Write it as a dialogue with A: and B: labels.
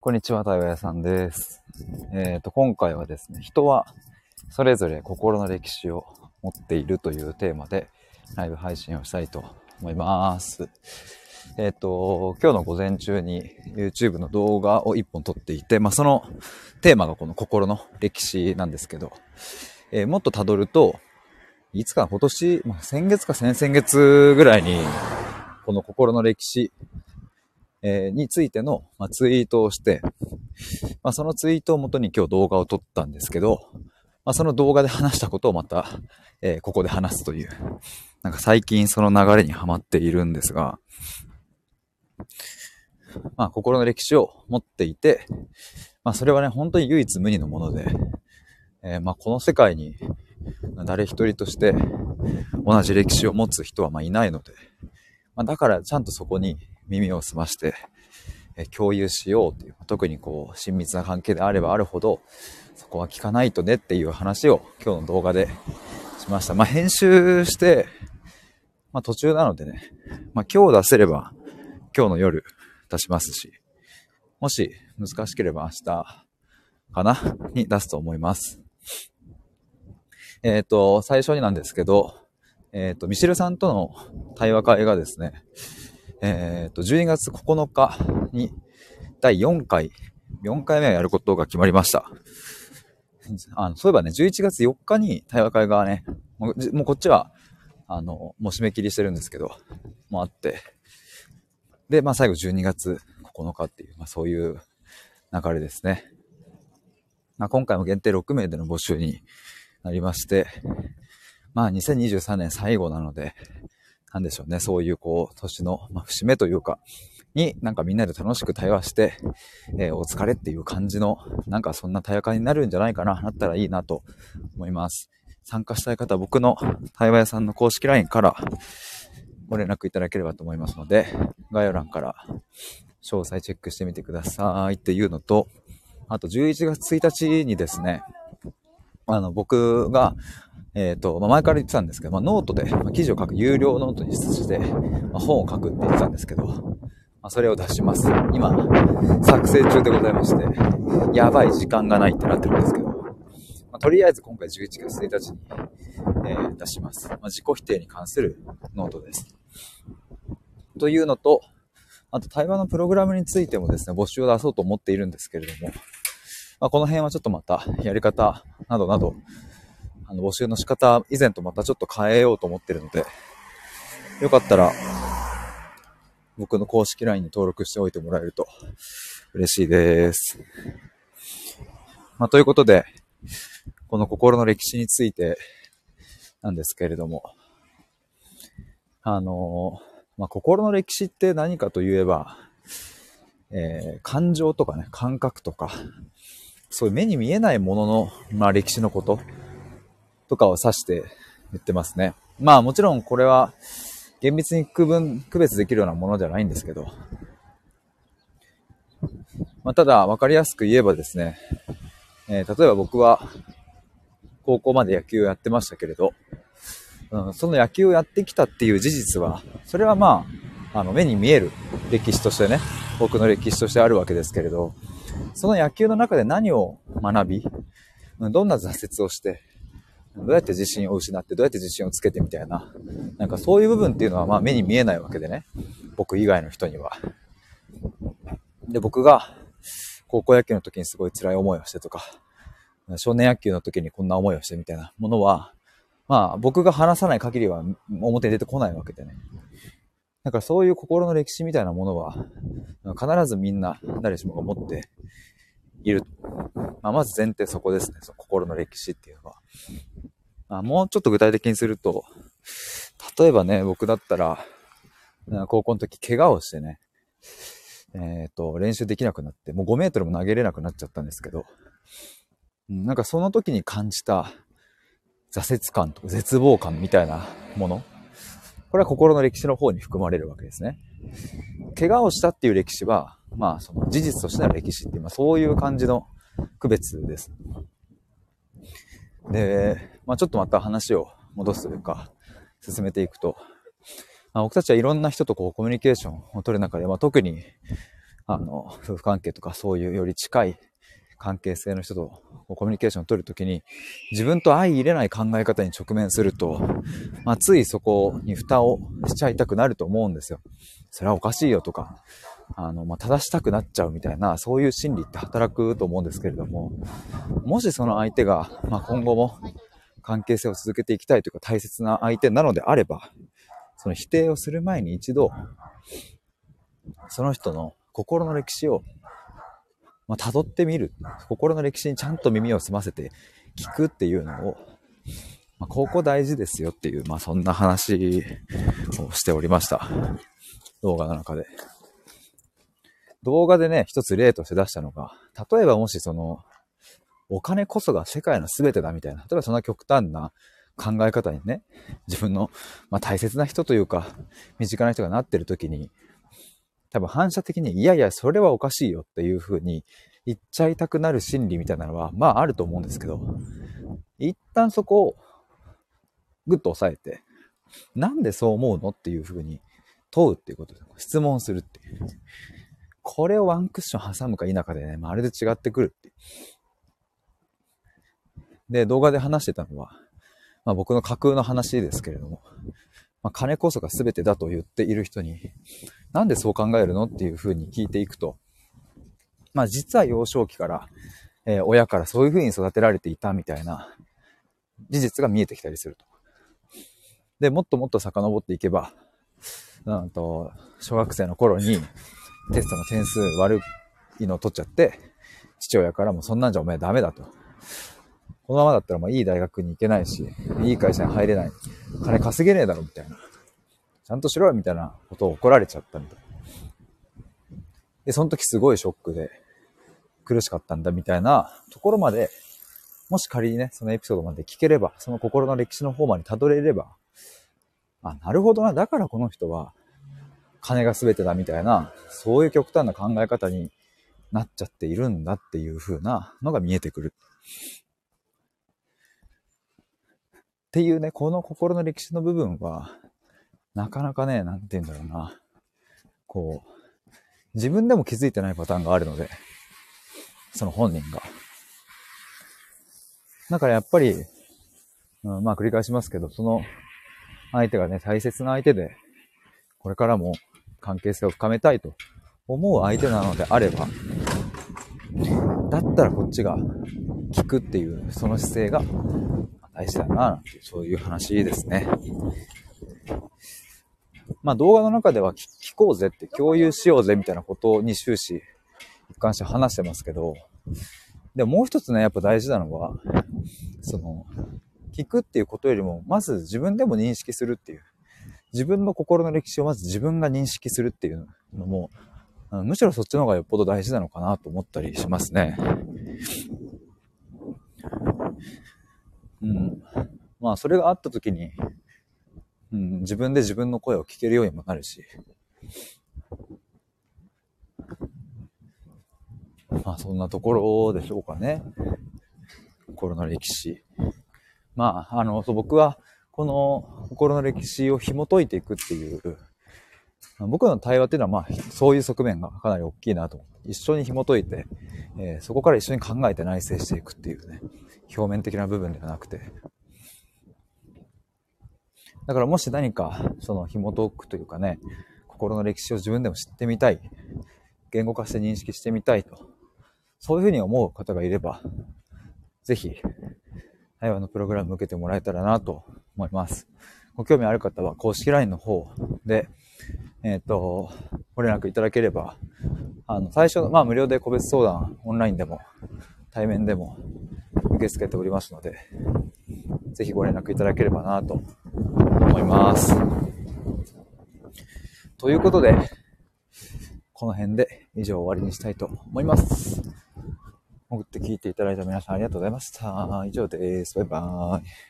A: こんにちは、対話屋さんです。えっ、と、今回はですね、人はそれぞれ心の歴史を持っているというテーマでライブ配信をしたいと思います。えっ、と、今日の午前中に YouTube の動画を一本撮っていて、まあ、そのテーマがこの心の歴史なんですけど、えーもっと辿ると、いつか今年、まあ、先月か先々月ぐらいに、この心の歴史えーについての、まあ、ツイートをして、まあ、そのツイートをもとに今日動画を撮ったんですけど、まあ、その動画で話したことをまた、えーここで話すという、なんか最近その流れにはまっているんですが、まあ、心の歴史を持っていて、まあ、それはね、本当に唯一無二のもので、えーまあ、この世界に誰一人として同じ歴史を持つ人はまいないので、まあ、だからちゃんとそこに耳を澄まして、え共有しようという、特にこう、親密な関係であればあるほど、そこは聞かないとねっていう話を今日の動画でしました。まあ、編集して、まあ、途中なのでね、まあ、今日出せれば今日の夜出しますし、もし難しければ明日かなに出すと思います。えっ、と、最初になんですけど、えっ、と、ミシェルさんとの対話会がですね、えっ、と、12月9日に第4回、4回目をやることが決まりました。あのそういえばね、11月4日に対話会がね、もうもうこっちは、あの、もう締め切りしてるんですけど、もあって、で、まあ最後12月9日っていう、まあそういう流れですね。まあ今回も限定6名での募集になりまして、まあ2023年最後なので、なんでしょうね、そういうこう、年の、まあ、節目というか、になんかみんなで楽しく対話して、えーお疲れっていう感じの、なんかそんな対話会になるんじゃないかな、なったらいいなと思います。参加したい方は僕の対話屋さんの公式 LINE からご連絡いただければと思いますので、概要欄から詳細チェックしてみてくださいっていうのと、あと11月1日にですね、あの、僕が、えっ、と、まあ、前から言ってたんですけど、まあ、ノートで、まあ記事を書く有料ノートにして、ま、本を書くって言ってたんですけど、まあ、それを出します。今、作成中でございまして、やばい時間がないってなってるんですけど、まあ、とりあえず今回11月1日に、えー出します。まあ、自己否定に関するノートです。というのと、あと対話のプログラムについてもですね、募集を出そうと思っているんですけれども、まあ、この辺はちょっとまたやり方などなど、あの募集の仕方以前とまたちょっと変えようと思ってるので、よかったら僕の公式 LINE に登録しておいてもらえると嬉しいです。まあ、ということで、この心の歴史についてなんですけれども、あのまあ、心の歴史って何かといえば、えー感情とかね、感覚とか、そういう目に見えないものの、まあ、歴史のこととかを指して言ってますね。まあもちろんこれは厳密に区分、区別できるようなものじゃないんですけど、まあ、ただ分かりやすく言えばですね、えー例えば僕は高校まで野球をやってましたけれど、うん、その野球をやってきたっていう事実は、それはまあ、あの目に見える歴史としてね、僕の歴史としてあるわけですけれど、その野球の中で何を学び、どんな挫折をして、どうやって自信を失って、どうやって自信をつけてみたいな、なんかそういう部分っていうのはまあ目に見えないわけでね、僕以外の人には。で、僕が高校野球の時にすごい辛い思いをしてとか、少年野球の時にこんな思いをしてみたいなものは、まあ僕が話さない限りは表に出てこないわけでね。だからそういう心の歴史みたいなものは、必ずみんな誰しもが持っている。まあ、まず前提そこですね。その心の歴史っていうのは。まあ、もうちょっと具体的にすると、例えばね、僕だったら、高校の時怪我をしてね、えっ、と、練習できなくなって、もう5メートルも投げれなくなっちゃったんですけど、なんかその時に感じた挫折感とか絶望感みたいなもの、これは心の歴史の方に含まれるわけですね。怪我をしたっていう歴史は、まあ、その事実としての歴史っていう、まあ、そういう感じの区別です。で、まあ、ちょっとまた話を戻すというか、進めていくと、まあ、僕たちはいろんな人とこうコミュニケーションを取る中で、まあ、特に、あの、夫婦関係とかそういうより近い関係性の人とコミュニケーションを取るときに、自分と相入れない考え方に直面すると、まあ、ついそこに蓋をしちゃいたくなると思うんですよ。それはおかしいよとか、あの、まあ、正したくなっちゃうみたいな、そういう心理って働くと思うんですけれども、もしその相手が、まあ、今後も関係性を続けていきたいというか大切な相手なのであれば、その否定をする前に一度、その人の心の歴史を、まあ、辿ってみる。心の歴史にちゃんと耳を澄ませて聞くっていうのを、まあ、ここ大事ですよっていう、まあ、そんな話をしておりました。動画の中で。動画でね、一つ例として出したのが、例えばもしその、お金こそが世界の全てだみたいな、例えばそんな極端な考え方にね、自分の、まあ、大切な人というか、身近な人がなってる時に、多分反射的に、いやいや、それはおかしいよっていう風に言っちゃいたくなる心理みたいなのは、まああると思うんですけど、一旦そこをぐっと押さえて、なんでそう思うのっていう風に問うっていうことで、質問するっていう。これをワンクッション挟むか否かでね、まるで違ってくるって。で、動画で話してたのは、まあ僕の架空の話ですけれども、まあ、金こそが全てだと言っている人に、なんでそう考えるのっていうふうに聞いていくと、まあ実は幼少期から、えー、親からそういうふうに育てられていたみたいな事実が見えてきたりすると。で、もっともっと遡っていけば、なんと、小学生の頃にテストの点数悪いのを取っちゃって、父親からもそんなんじゃお前ダメだと。このままだったらまあいい大学に行けないし、いい会社に入れない。金稼げねえだろみたいな。ちゃんとしろよみたいなことを怒られちゃったみたい。で、その時すごいショックで苦しかったんだみたいなところまで、もし仮にね、そのエピソードまで聞ければ、その心の歴史の方まで辿れれば、あ、なるほどな、だからこの人は金が全てだみたいな、そういう極端な考え方になっちゃっているんだっていう風なのが見えてくる。っていうね、この心の歴史の部分は、なかなかね、なんて言うんだろうな。こう、自分でも気づいてないパターンがあるので、その本人が。だからやっぱり、うん、まあ繰り返しますけど、その相手がね、大切な相手で、これからも関係性を深めたいと思う相手なのであれば、だったらこっちが聞くっていう、その姿勢が大事だな、なんてそういう話ですね。まあ動画の中では聞こうぜって共有しようぜみたいなことに終始一貫して話してますけど、でももう一つね、やっぱ大事なのは、その、聞くっていうことよりも、まず自分でも認識するっていう。自分の心の歴史をまず自分が認識するっていうのも、むしろそっちの方がよっぽど大事なのかなと思ったりしますね。うん。まあ、それがあった時に、うん、自分で自分の声を聞けるようにもなるし、まあ、そんなところでしょうかね。心の歴史。まあ、あの、そう僕は、この心の歴史を紐解いていくっていう、僕の対話っていうのは、まあ、そういう側面がかなり大きいなと。一緒に紐解いて、えー、そこから一緒に考えて内省していくっていうね。表面的な部分ではなくて。だからもし何か、その紐解くというかね、心の歴史を自分でも知ってみたい、言語化して認識してみたいと、そういうふうに思う方がいれば、ぜひ、対話のプログラム受けてもらえたらなと思います。ご興味ある方は公式 LINE の方で、えっ、ー、と、ご連絡いただければ、あの、最初の、まあ無料で個別相談、オンラインでも、対面でも受け付けておりますので、ぜひご連絡いただければなと思います。ということで、この辺で以上終わりにしたいと思います。潜って聞いていただいた皆さんありがとうございました。以上です。バイバーイ。